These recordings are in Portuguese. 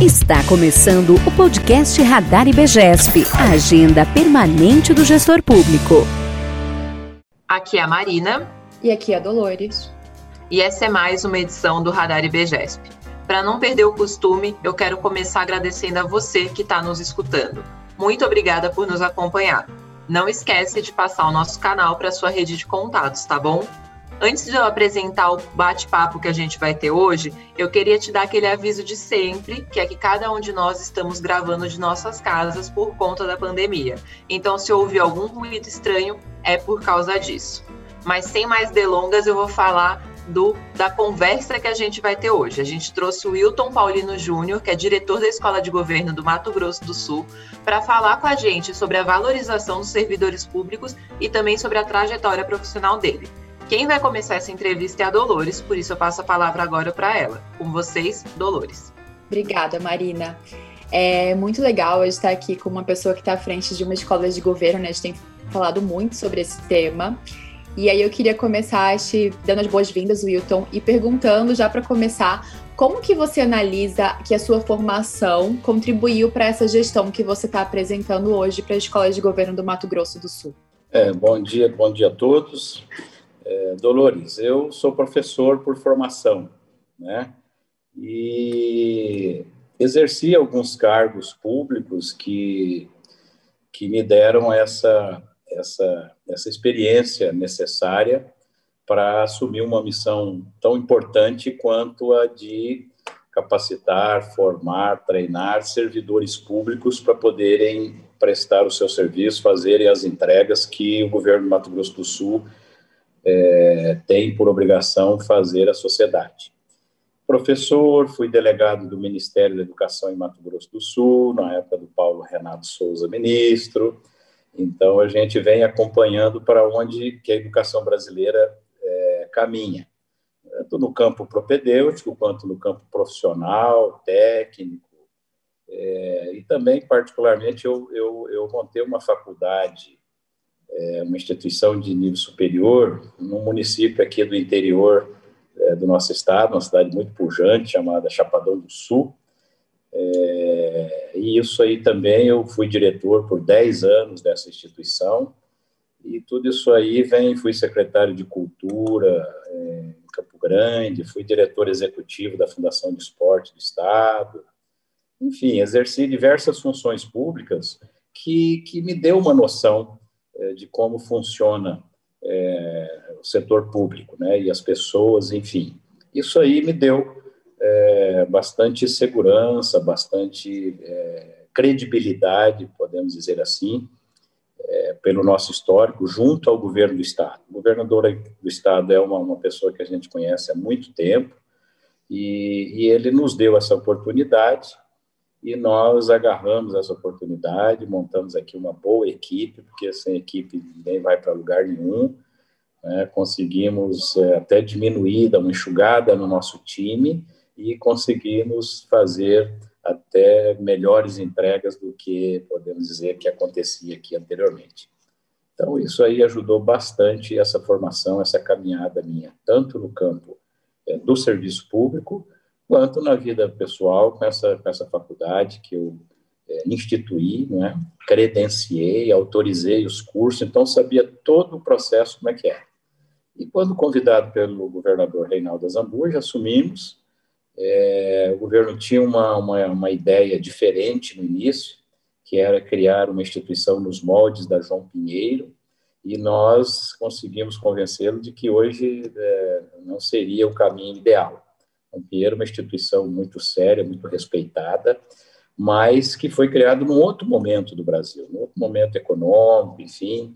Está começando o podcast Radar IBGESP, a agenda permanente do gestor público. Aqui é a Marina. E aqui é a Dolores. E essa é mais uma edição do Radar IBGESP. Para não perder o costume, eu quero começar agradecendo a você que está nos escutando. Muito obrigada por nos acompanhar. Não esquece de passar o nosso canal para sua rede de contatos, tá bom? Antes de eu apresentar o bate-papo que a gente vai ter hoje, eu queria te dar aquele aviso de sempre, que é que cada um de nós estamos gravando de nossas casas por conta da pandemia. Então, se ouvir algum ruído estranho, é por causa disso. Mas sem mais delongas, eu vou falar do, da conversa que a gente vai ter hoje. A gente trouxe o Wilton Paulino Júnior, que é diretor da Escola de Governo do Mato Grosso do Sul, para falar com a gente sobre a valorização dos servidores públicos e também sobre a trajetória profissional dele. Quem vai começar essa entrevista é a Dolores, por isso eu passo a palavra agora para ela. Com vocês, Dolores. Obrigada, Marina. É muito legal estar aqui com uma pessoa que está à frente de uma escola de governo, né? A gente tem falado muito sobre esse tema. E aí eu queria começar te dando as boas-vindas, Wilton, e perguntando já para começar, como que você analisa que a sua formação contribuiu para essa gestão que você está apresentando hoje para a Escola de Governo do Mato Grosso do Sul? É, bom dia, bom dia a todos. É, Dolores, eu sou professor por formação, né? E exerci alguns cargos públicos que, que me deram essa, essa, essa experiência necessária para assumir uma missão tão importante quanto a de capacitar, formar, treinar servidores públicos para poderem prestar o seu serviço, fazerem as entregas que o governo do Mato Grosso do Sul é, tem por obrigação fazer à sociedade. Professor, fui delegado do Ministério da Educação em Mato Grosso do Sul, na época do Paulo Renato Souza, ministro. Então, a gente vem acompanhando para onde que a educação brasileira é, caminha, tanto no campo propedêutico quanto no campo profissional, técnico. É, e também, particularmente, eu, eu, eu montei uma faculdade é, uma instituição de nível superior num município aqui do interior é, do nosso estado, uma cidade muito pujante chamada Chapadão do Sul. É, e isso aí também eu fui diretor por 10 anos dessa instituição e tudo isso aí vem, fui secretário de cultura é, em Campo Grande, fui diretor executivo da Fundação de Esporte do Estado, enfim, exerci diversas funções públicas que, que me deu uma noção de como funciona é, o setor público, né, e as pessoas, enfim. Isso aí me deu é, bastante segurança, bastante é, credibilidade, podemos dizer assim, é, pelo nosso histórico, junto ao governo do Estado. O governador do Estado é uma, uma pessoa que a gente conhece há muito tempo, e, e ele nos deu essa oportunidade e nós agarramos essa oportunidade, montamos aqui uma boa equipe, porque sem equipe ninguém vai para lugar nenhum. Né? Conseguimos é, até diminuir, dar uma enxugada no nosso time e conseguimos fazer até melhores entregas do que podemos dizer que acontecia aqui anteriormente. Então, isso aí ajudou bastante essa formação, essa caminhada minha, tanto no campo é, do serviço público, quanto na vida pessoal com essa, com essa faculdade que eu é, instituí, né, credenciei, autorizei os cursos, então sabia todo o processo como é que é. E quando convidado pelo governador Reinaldo Azambuja, assumimos, é, o governo tinha uma, uma, uma ideia diferente no início, que era criar uma instituição nos moldes da João Pinheiro, e nós conseguimos convencê-lo de que hoje é, não seria o caminho ideal. Pinheiro, uma instituição muito séria, muito respeitada, mas que foi criada num outro momento do Brasil, num outro momento econômico, enfim,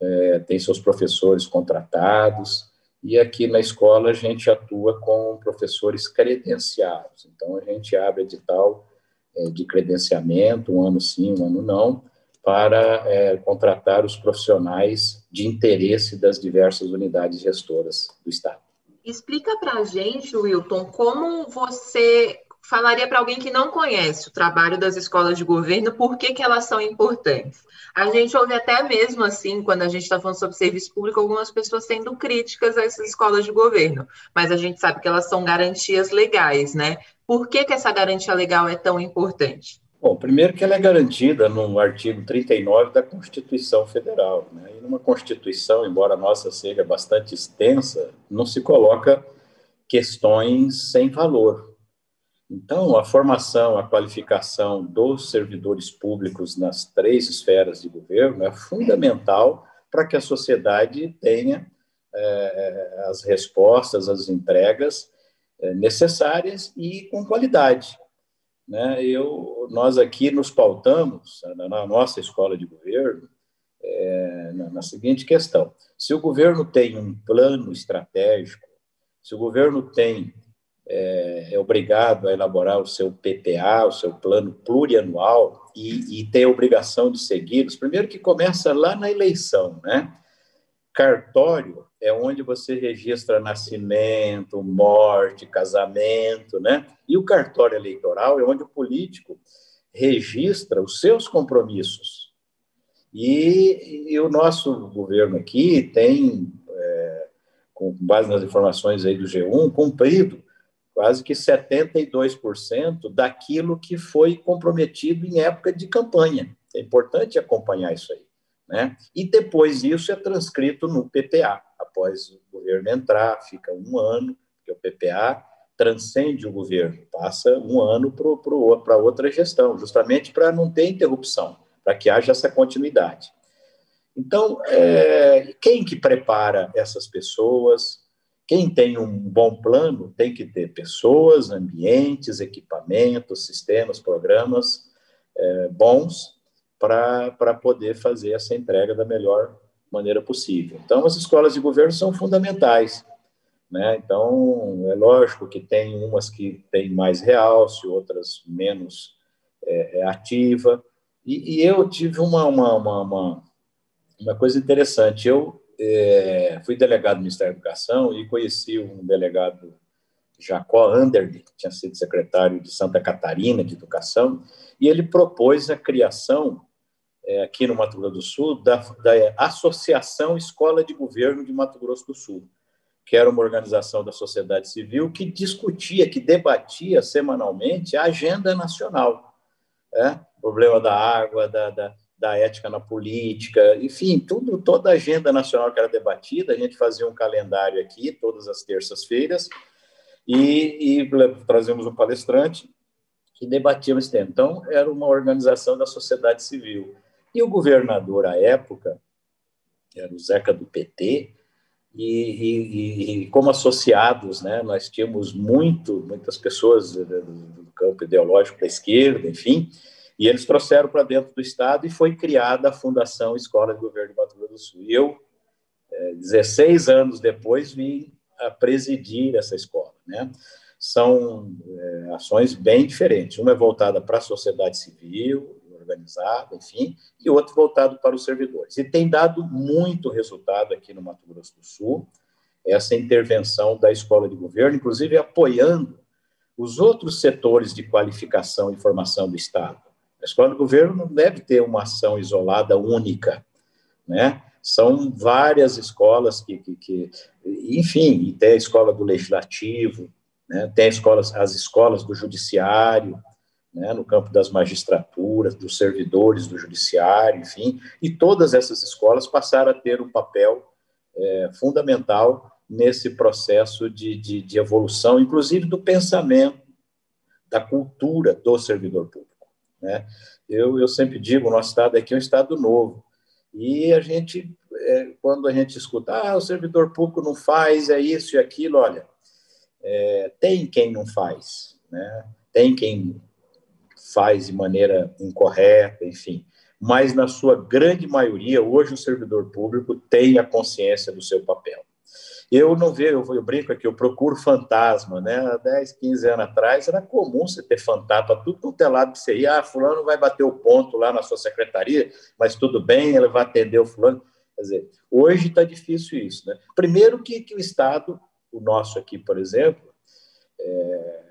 é, tem seus professores contratados, e aqui na escola a gente atua com professores credenciados, então a gente abre edital é, de credenciamento, um ano sim, um ano não, para é, contratar os profissionais de interesse das diversas unidades gestoras do Estado. Explica para a gente, Wilton, como você falaria para alguém que não conhece o trabalho das escolas de governo, por que, que elas são importantes? A gente ouve até mesmo assim, quando a gente está falando sobre serviço público, algumas pessoas sendo críticas a essas escolas de governo, mas a gente sabe que elas são garantias legais, né? Por que, que essa garantia legal é tão importante? Bom, primeiro que ela é garantida no artigo 39 da Constituição Federal. Né? E numa Constituição, embora a nossa seja bastante extensa, não se coloca questões sem valor. Então, a formação, a qualificação dos servidores públicos nas três esferas de governo é fundamental para que a sociedade tenha é, as respostas, as entregas é, necessárias e com qualidade né, eu, nós aqui nos pautamos, na, na nossa escola de governo, é, na, na, seguinte questão: se o governo tem um plano estratégico, se o governo tem é, é obrigado a elaborar o seu PPA, o seu plano plurianual, e, e tem a obrigação de segui-los, primeiro que começa lá na eleição, né? Cartório é onde você registra nascimento, morte, casamento, né? E o cartório eleitoral é onde o político registra os seus compromissos. E, e o nosso governo aqui tem, é, com base nas informações aí do G1, cumprido quase que 72% daquilo que foi comprometido em época de campanha. É importante acompanhar isso aí. Né? E depois isso é transcrito no PPA. Após o governo entrar, fica um ano, porque o PPA transcende o governo, passa um ano para outra gestão, justamente para não ter interrupção, para que haja essa continuidade. Então, é, quem que prepara essas pessoas? Quem tem um bom plano tem que ter pessoas, ambientes, equipamentos, sistemas, programas é, bons para poder fazer essa entrega da melhor maneira possível. Então, as escolas de governo são fundamentais. Né? Então, é lógico que tem umas que têm mais realce, outras menos é, é ativa. E, e, eu tive uma, uma, uma, uma, uma coisa interessante. Eu é, fui delegado do Ministério da Educação e conheci um delegado Jacó Anderle, que tinha sido secretário de Santa Catarina de Educação, e ele propôs a criação é, aqui no Mato Grosso do Sul, da, da Associação Escola de Governo de Mato Grosso do Sul, que era uma organização da sociedade civil que discutia, que debatia semanalmente a agenda nacional. É? problema da água, da, da, da, ética na política, enfim, tudo, toda a agenda nacional que era debatida, a gente fazia um calendário aqui, todas as terças-feiras, e, e trazíamos um palestrante que debatia esse tema. Então, era uma organização da sociedade civil. E o governador, à época, era o Zeca do PT, e, e, e, como associados, né, nós tínhamos muito, muitas pessoas do campo ideológico da esquerda, enfim, e eles trouxeram para dentro do Estado e foi criada a Fundação Escola de Governo de Mato Grosso do Sul. E eu, 16 é, anos depois, vim a presidir essa escola. Né? São é, ações bem diferentes. Uma é voltada para a sociedade civil, organizada, enfim, e outro voltado para os servidores. E tem dado muito resultado aqui no Mato Grosso do Sul, essa intervenção da escola de governo, inclusive apoiando os outros setores de qualificação e formação do Estado. A escola de governo não deve ter uma ação isolada única, né? São várias escolas que, que, que enfim, tem a escola do legislativo, né? tem escolas, as escolas do judiciário, né, no campo das magistraturas, dos servidores do judiciário, enfim, e todas essas escolas passaram a ter um papel é, fundamental nesse processo de, de, de, evolução, inclusive do pensamento, da cultura do servidor público. Né? Eu, eu sempre digo, o nosso Estado aqui é um Estado novo, e a gente, é, quando a gente escuta, ah, o servidor público não faz, é isso e aquilo, olha, é, tem quem não faz, né? tem quem faz de maneira incorreta, enfim. Mas, na sua grande maioria, hoje o servidor público tem a consciência do seu papel. Eu não vejo, eu, eu brinco aqui, eu procuro fantasma, né? Há 10, 15 anos atrás era comum você ter fantasma, tudo quanto é que você ia, ah, fulano vai bater o ponto lá na sua secretaria, mas tudo bem, ele vai atender o fulano. Quer dizer, hoje está difícil isso, né? Primeiro que, que o Estado, o nosso aqui, por exemplo, é,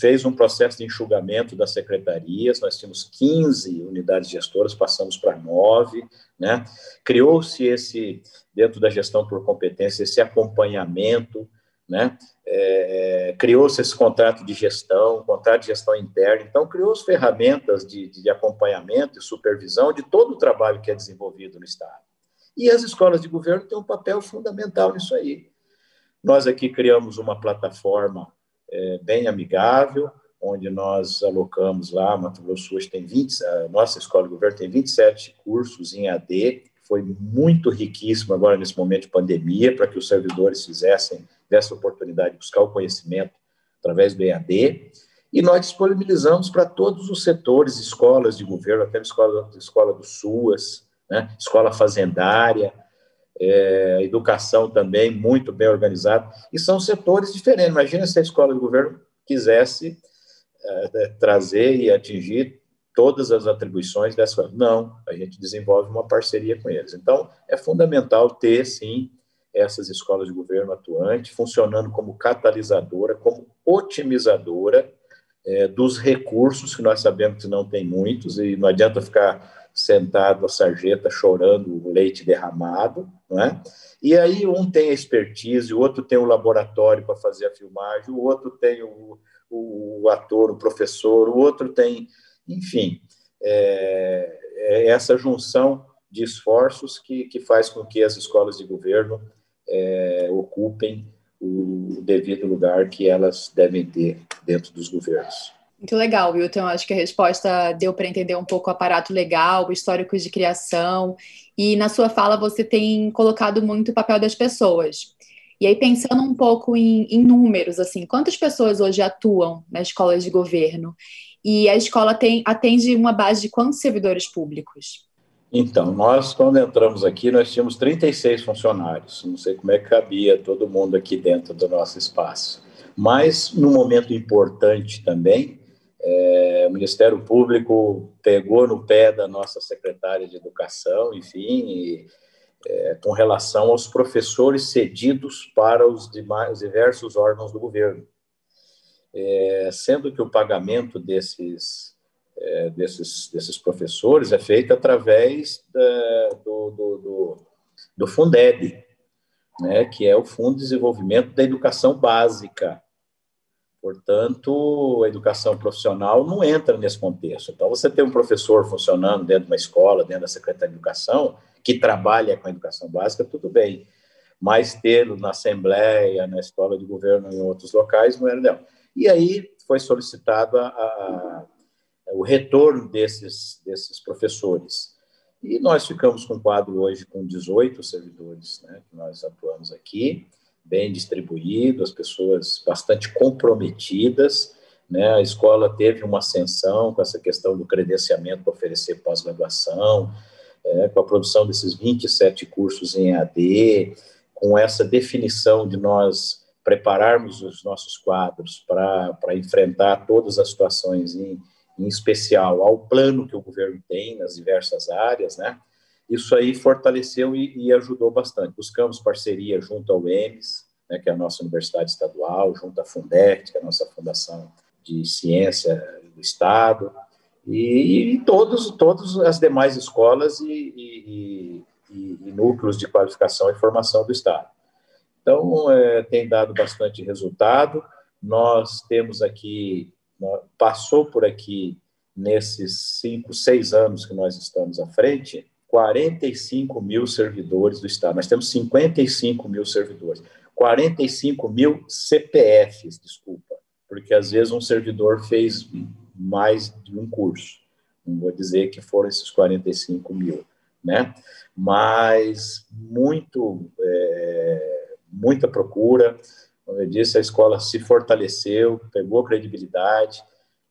fez um processo de enxugamento das secretarias, nós tínhamos 15 unidades gestoras, passamos para nove, né? Criou-se esse, dentro da gestão por competência, esse acompanhamento, né? É, é, criou-se esse contrato de gestão, contrato de gestão interna, então criou-se ferramentas de, de acompanhamento e supervisão de todo o trabalho que é desenvolvido no Estado. E as escolas de governo têm um papel fundamental nisso aí. Nós aqui criamos uma plataforma é, bem amigável, onde nós alocamos lá, Mato Grosso hoje tem 20, a nossa escola de governo tem 27 cursos em AD, foi muito riquíssimo agora nesse momento de pandemia, para que os servidores fizessem dessa oportunidade de buscar o conhecimento através do EAD, e nós disponibilizamos para todos os setores, escolas de governo, até a escola, escola do SUAS, né, escola fazendária, é, educação também, muito bem organizada, e são setores diferentes. Imagina se a escola de governo quisesse é, trazer e atingir todas as atribuições dessa. Não, a gente desenvolve uma parceria com eles. Então, é fundamental ter, sim, essas escolas de governo atuantes, funcionando como catalisadora, como otimizadora é, dos recursos, que nós sabemos que não tem muitos, e não adianta ficar sentado a sarjeta chorando o leite derramado, não é? E aí um tem a expertise, o outro tem o laboratório para fazer a filmagem, o outro tem o, o ator, o professor, o outro tem, enfim, é, é essa junção de esforços que, que faz com que as escolas de governo é, ocupem o devido lugar que elas devem ter dentro dos governos. Muito legal, Wilton. Acho que a resposta deu para entender um pouco o aparato legal, o histórico de criação. E na sua fala você tem colocado muito o papel das pessoas. E aí, pensando um pouco em, em números, assim, quantas pessoas hoje atuam nas escolas de governo? E a escola tem, atende uma base de quantos servidores públicos? Então, nós, quando entramos aqui, nós tínhamos 36 funcionários. Não sei como é que cabia todo mundo aqui dentro do nosso espaço. Mas, num momento importante também, é, o Ministério Público pegou no pé da nossa secretária de Educação, enfim, e, é, com relação aos professores cedidos para os, demais, diversos órgãos do governo. É, sendo que o pagamento desses é, desses, desses professores é feita através da, do, do, do, do Fundeb, né, que é o Fundo de Desenvolvimento da Educação Básica. Portanto, a educação profissional não entra nesse contexto. Então, você tem um professor funcionando dentro de uma escola, dentro da Secretaria de Educação, que trabalha com a educação básica, tudo bem. Mas tê-lo na Assembleia, na escola de governo, em outros locais, não era legal. E aí foi solicitado a, a, o retorno desses, desses professores. E nós ficamos com um quadro hoje com 18 servidores, né, que nós atuamos aqui, bem distribuído, as pessoas bastante comprometidas, né, a escola teve uma ascensão com essa questão do credenciamento para oferecer pós-graduação, é, com a produção desses 27 cursos em AD, com essa definição de nós prepararmos os nossos quadros para enfrentar todas as situações em, em especial ao plano que o governo tem nas diversas áreas, né? Isso aí fortaleceu e, e ajudou bastante. Buscamos parceria junto ao EMS, né, que é a nossa universidade estadual, junto à Fundec, que é a nossa fundação de ciência do Estado, e, e todos, todas as demais escolas e, e, e, núcleos de qualificação e formação do Estado. Então, é, tem dado bastante resultado. Nós temos aqui passou por aqui nesses cinco, seis anos que nós estamos à frente, 45 mil servidores do Estado. Nós temos 55 mil servidores. 45 mil CPFs, desculpa, porque às vezes um servidor fez mais de um curso. Não vou dizer que foram esses 45 mil, né? Mas muito, é, muita procura, como eu disse, a escola se fortaleceu, pegou credibilidade,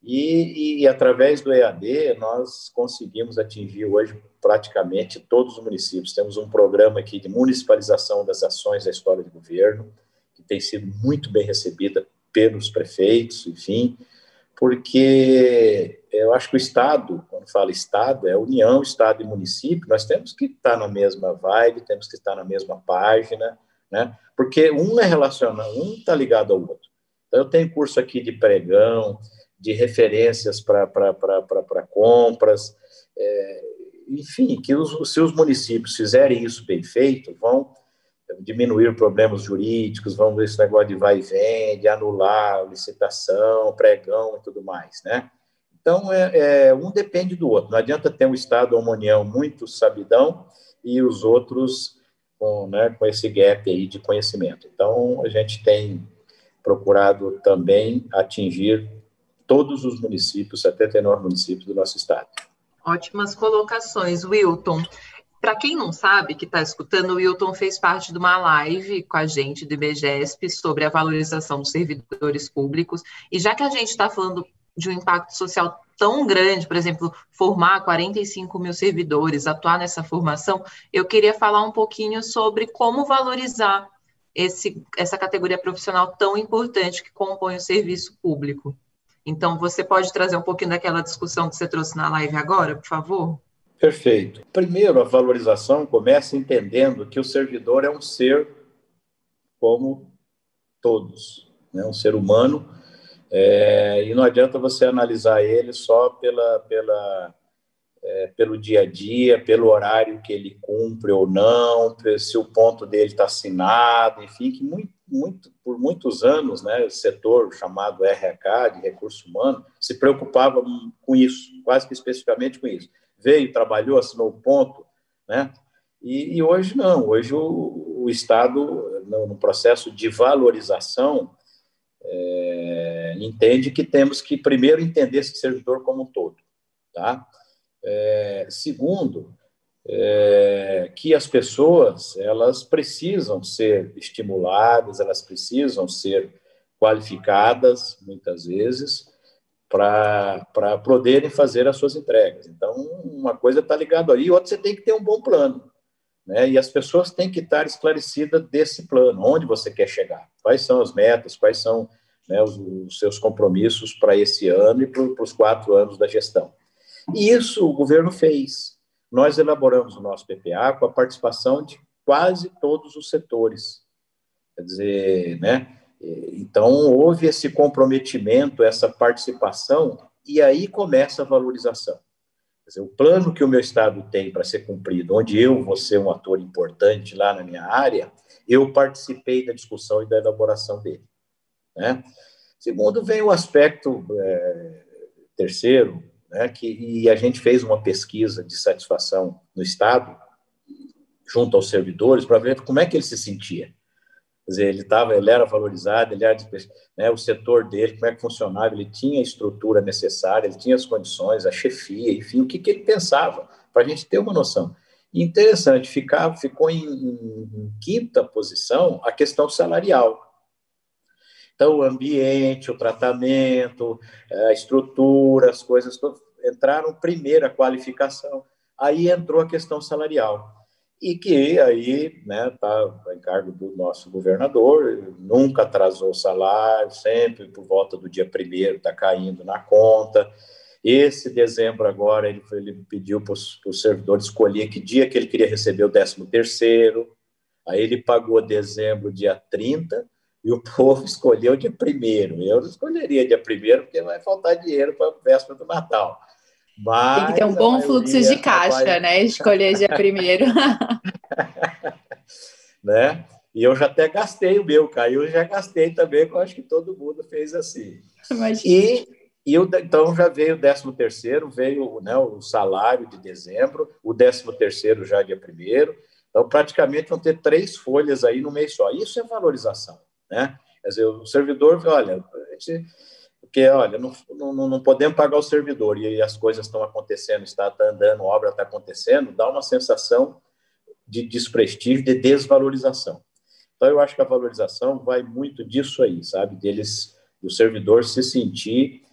e, e, através do EAD nós conseguimos atingir hoje praticamente todos os municípios. Temos um programa aqui de municipalização das ações da escola de governo, que tem sido muito bem recebida pelos prefeitos, enfim, porque eu acho que o Estado, quando fala Estado, é União, Estado e município, nós temos que estar na mesma vibe, temos que estar na mesma página, né? Porque um é relacionado, um está ligado ao outro. Então, eu tenho curso aqui de pregão, de referências para compras, é, enfim, que os, se os municípios fizerem isso bem feito, vão, diminuir problemas jurídicos, vamos ver esse negócio de vai e vem, de anular licitação, pregão e tudo mais, né? Então, é, é, um depende do outro. Não adianta ter um Estado ou uma União muito sabidão e os outros com, né, com esse gap aí de conhecimento. Então, a gente tem procurado também atingir todos os municípios, 79 municípios do nosso estado. Ótimas colocações, Wilton. Para quem não sabe, que está escutando, o Wilton fez parte de uma live com a gente do IBGESP sobre a valorização dos servidores públicos. E já que a gente está falando de um impacto social tão grande, por exemplo, formar 45 mil servidores, atuar nessa formação, eu queria falar um pouquinho sobre como valorizar esse, essa categoria profissional tão importante que compõe o serviço público. Então, você pode trazer um pouquinho daquela discussão que você trouxe na live agora, por favor? Perfeito. Primeiro, a valorização começa entendendo que o servidor é um ser como todos, né? um ser humano, é, e não adianta você analisar ele só pela, pela, é, pelo dia a dia, pelo horário que ele cumpre ou não, se o ponto dele está assinado, enfim, que muito, muito, por muitos anos, né, o setor chamado RH, de recurso humano, se preocupava com isso, quase que especificamente com isso veio, trabalhou, assinou o ponto, né? E, e hoje não, hoje o, o Estado, no, no, processo de valorização, é, entende que temos que primeiro entender esse servidor como um todo, tá? É, segundo, é, que as pessoas elas precisam ser estimuladas, elas precisam ser qualificadas muitas vezes para poderem fazer as suas entregas. Então, uma coisa está ligada aí, outra você tem que ter um bom plano. Né? E as pessoas têm que estar esclarecidas desse plano, onde você quer chegar, quais são as metas, quais são né, os, os, seus compromissos para esse ano e para os quatro anos da gestão. E isso o governo fez. Nós elaboramos o nosso PPA com a participação de quase todos os setores. Quer dizer, né, então, houve esse comprometimento, essa participação, e aí começa a valorização. Dizer, o plano que o meu Estado tem para ser cumprido, onde eu vou ser um ator importante lá na minha área, eu participei da discussão e da elaboração dele. Né? Segundo, vem o aspecto é, terceiro, né, que, e a gente fez uma pesquisa de satisfação no Estado, junto aos servidores, para ver como é que ele se sentia. Quer dizer, ele, tava, ele era valorizado, ele era né, o setor dele, como é que funcionava, ele tinha a estrutura necessária, ele tinha as condições, a chefia, enfim, o que, que ele pensava, para a gente ter uma noção. E interessante, ficar, ficou em, em, quinta posição a questão salarial. Então, o ambiente, o tratamento, a estrutura, as coisas entraram primeiro a qualificação. Aí entrou a questão salarial e que aí né, tá a encargo do nosso governador, nunca atrasou o salário, sempre por volta do dia primeiro está caindo na conta. Esse dezembro agora ele, ele pediu para o servidor escolher que dia que ele queria receber o 13 terceiro, aí ele pagou dezembro dia 30 e o povo escolheu dia primeiro. Eu não escolheria dia primeiro porque vai faltar dinheiro para a véspera do Natal. Mas Tem que ter um bom fluxo de caixa, né? Escolher dia primeiro. né? E eu já até gastei o meu, caiu, já gastei também, eu acho que todo mundo fez assim. E, e o, então já veio o 13 terceiro, veio né, o salário de dezembro, o 13 terceiro já dia primeiro. Então, praticamente vão ter três folhas aí no mês só. Isso é valorização, né? Quer dizer, o servidor, olha, porque, olha, não, não, não podemos pagar o servidor e as coisas estão acontecendo, está, está andando, obra está acontecendo, dá uma sensação de desprestígio, de desvalorização. Então, eu acho que a valorização vai muito disso aí, sabe? Deles, do servidor se sentir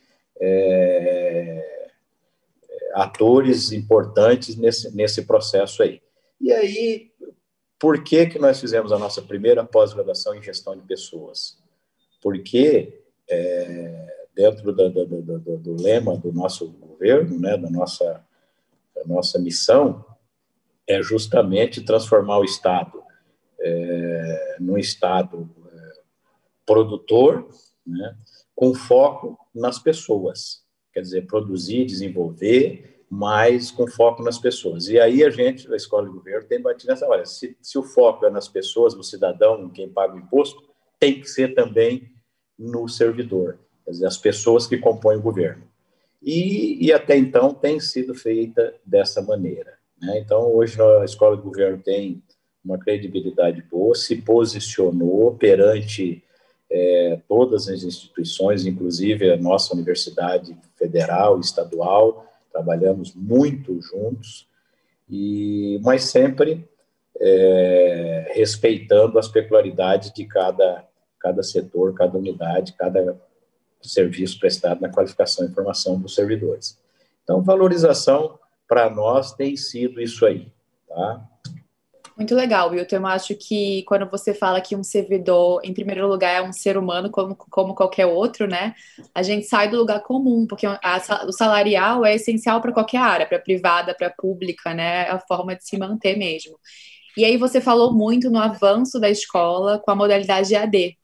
é, atores importantes nesse, nesse processo aí. E aí, por que, que nós fizemos a nossa primeira pós-graduação em gestão de pessoas? Porque é, dentro do, do, do, do, lema do nosso governo, né, da nossa, da nossa missão, é justamente transformar o Estado é, num Estado é, produtor, né, com foco nas pessoas. Quer dizer, produzir, desenvolver mas com foco nas pessoas. E aí a gente, a escola de governo, tem batido nessa hora. Se, se o foco é nas pessoas, no cidadão, em quem paga o imposto, tem que ser também no servidor, quer dizer, as pessoas que compõem o governo. E, e até então tem sido feita dessa maneira. Né? Então, hoje a escola de governo tem uma credibilidade boa, se posicionou perante é, todas as instituições, inclusive a nossa universidade federal, estadual, trabalhamos muito juntos, e mas sempre é, respeitando as peculiaridades de cada, cada setor, cada unidade, cada serviço prestado na qualificação e formação dos servidores. Então, valorização para nós tem sido isso aí, tá? Muito legal, Wilton. Eu acho que quando você fala que um servidor, em primeiro lugar, é um ser humano como, como qualquer outro, né? A gente sai do lugar comum, porque a, o salarial é essencial para qualquer área, para privada, para pública, né? É a forma de se manter mesmo. E aí você falou muito no avanço da escola com a modalidade EAD.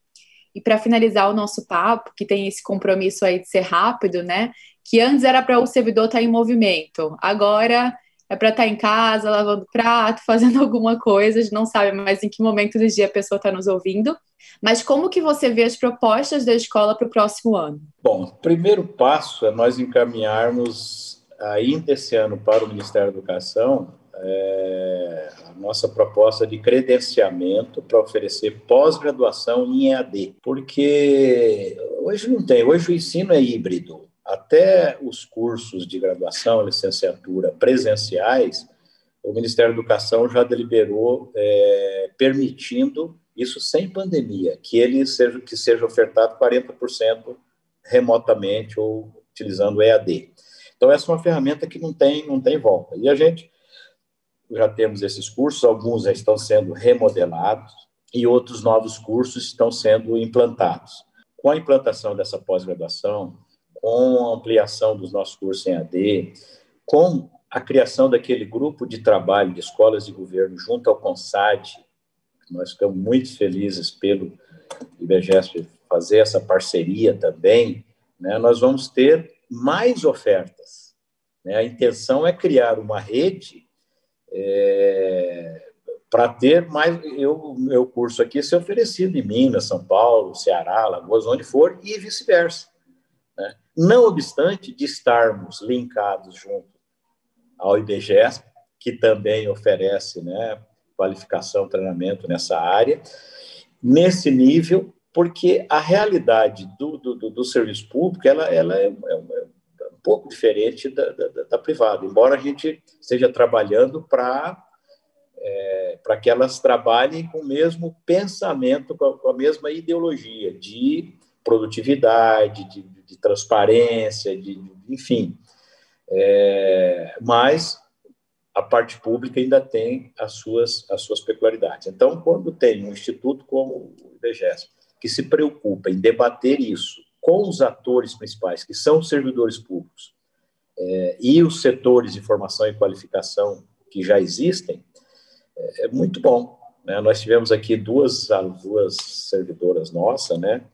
E para finalizar o nosso papo, que tem esse compromisso aí de ser rápido, né? Que antes era para o servidor estar tá em movimento, agora é para estar tá em casa, lavando prato, fazendo alguma coisa, a gente não sabe mais em que momento do dia a pessoa está nos ouvindo. Mas como que você vê as propostas da escola para o próximo ano? Bom, o primeiro passo é nós encaminharmos ainda esse ano para o Ministério da Educação é, a nossa proposta de credenciamento para oferecer pós-graduação em EAD, porque hoje não tem, hoje o ensino é híbrido até os cursos de graduação, licenciatura presenciais, o Ministério da Educação já deliberou é, permitindo isso sem pandemia, que ele seja que seja ofertado 40% remotamente ou utilizando EAD. Então essa é uma ferramenta que não tem não tem volta. E a gente já temos esses cursos, alguns já estão sendo remodelados e outros novos cursos estão sendo implantados. Com a implantação dessa pós-graduação, com a ampliação dos nossos cursos em AD, com a criação daquele grupo de trabalho de escolas de governo junto ao CONSAD, nós ficamos muito felizes pelo IBGESP fazer essa parceria também, né, nós vamos ter mais ofertas. Né? A intenção é criar uma rede é, para ter mais. Eu, meu curso aqui ser oferecido em Minas, São Paulo, Ceará, Lagoas, onde for, e vice-versa. Não obstante de estarmos linkados junto ao IBGESP, que também oferece né, qualificação, treinamento nessa área, nesse nível, porque a realidade do, do, do serviço público ela, ela é, é, é, um pouco diferente da, da, da, privada, embora a gente esteja trabalhando para é, para que elas trabalhem com o mesmo pensamento, com a, com a mesma ideologia de produtividade, de, de transparência, de, enfim. É, mas a parte pública ainda tem as suas, as suas peculiaridades. Então, quando tem um instituto como o IBGES, que se preocupa em debater isso com os atores principais, que são os servidores públicos, é, e os setores de formação e qualificação que já existem, é, é muito bom. Né? Nós tivemos aqui duas, duas servidoras nossas, né?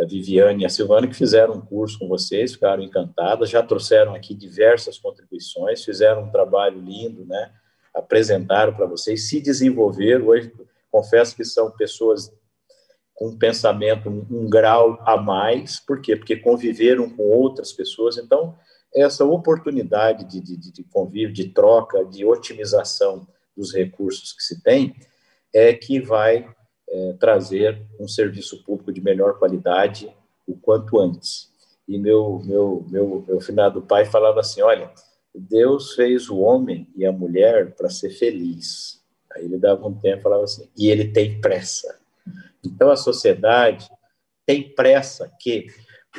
A Viviane e a Silvana, que fizeram um curso com vocês, ficaram encantadas, já trouxeram aqui diversas contribuições, fizeram um trabalho lindo, né? apresentaram para vocês, se desenvolveram. Hoje, confesso que são pessoas com um pensamento, um, um grau a mais, por quê? Porque conviveram com outras pessoas, então, essa oportunidade de, de, de convívio, de troca, de otimização dos recursos que se tem, é que vai é, trazer um serviço público de melhor qualidade o quanto antes. E meu, meu, meu, meu finado pai falava assim: olha, Deus fez o homem e a mulher para ser feliz. Aí ele dava um tempo e falava assim: e ele tem pressa. Então a sociedade tem pressa que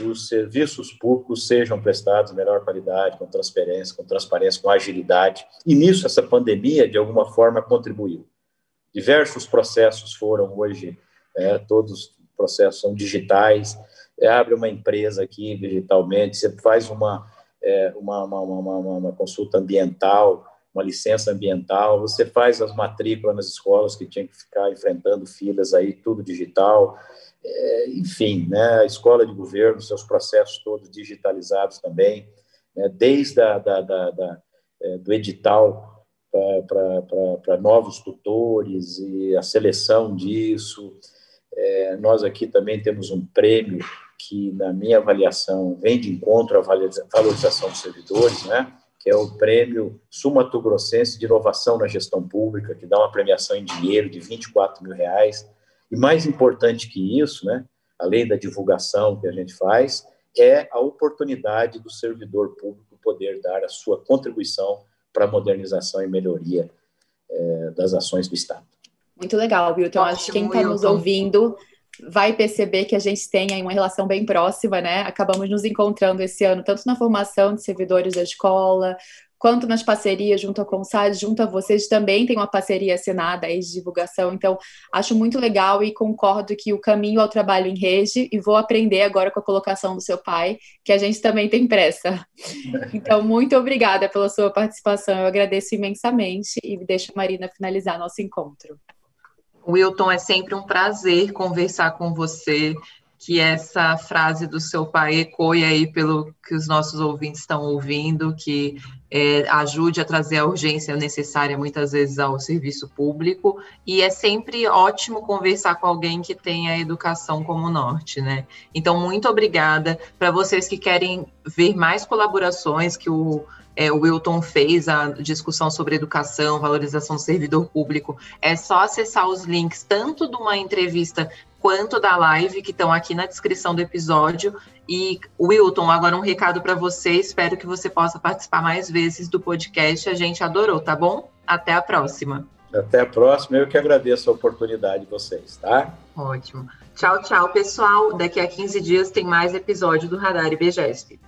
os serviços públicos sejam prestados em melhor qualidade, com transparência, com transparência, com agilidade. E nisso essa pandemia de alguma forma contribuiu. Diversos processos foram hoje, é, todos os processos são digitais. É, abre uma empresa aqui digitalmente, você faz uma, é, uma, uma, uma, uma, consulta ambiental, uma licença ambiental, você faz as matrículas nas escolas que tinham que ficar enfrentando filas aí, tudo digital. É, enfim, né, a escola de governo, seus processos todos digitalizados também. né, desde a, da, da, da, é, do edital para novos tutores e a seleção disso. É, nós aqui também temos um prêmio que, na minha avaliação, vem de encontro à valorização dos servidores, né? que é o Prêmio Sumato Grossense de Inovação na Gestão Pública, que dá uma premiação em dinheiro de 24 mil reais. E mais importante que isso, né, além da divulgação que a gente faz, é a oportunidade do servidor público poder dar a sua contribuição para a modernização e melhoria é, das ações do Estado. Muito legal, Wilton. Ótimo, Acho que quem está nos ouvindo vai perceber que a gente tem aí uma relação bem próxima, né? Acabamos nos encontrando esse ano, tanto na formação de servidores da escola, quanto nas parcerias junto ao CONSAD, junto a vocês, também tem uma parceria assinada aí de divulgação. Então, acho muito legal e concordo que o caminho ao trabalho em rede, e vou aprender agora com a colocação do seu pai, que a gente também tem pressa. Então, muito obrigada pela sua participação, eu agradeço imensamente e deixo a Marina finalizar nosso encontro. Wilton, é sempre um prazer conversar com você, que essa frase do seu pai ecoe aí pelo que os nossos ouvintes estão ouvindo, que é, ajude a trazer a urgência necessária muitas vezes ao serviço público, e é sempre ótimo conversar com alguém que tem a educação como norte, né? Então, muito obrigada. Para vocês que querem ver mais colaborações que o é, o Wilton fez a discussão sobre educação, valorização do servidor público, é só acessar os links tanto de uma entrevista quanto da live que estão aqui na descrição do episódio. E Wilton, agora um recado para você. Espero que você possa participar mais vezes do podcast. A gente adorou, tá bom? Até a próxima. Até a próxima. Eu que agradeço a oportunidade de vocês, tá? Ótimo. Tchau, tchau, pessoal. Daqui a 15 dias tem mais episódio do Radar IBGESP.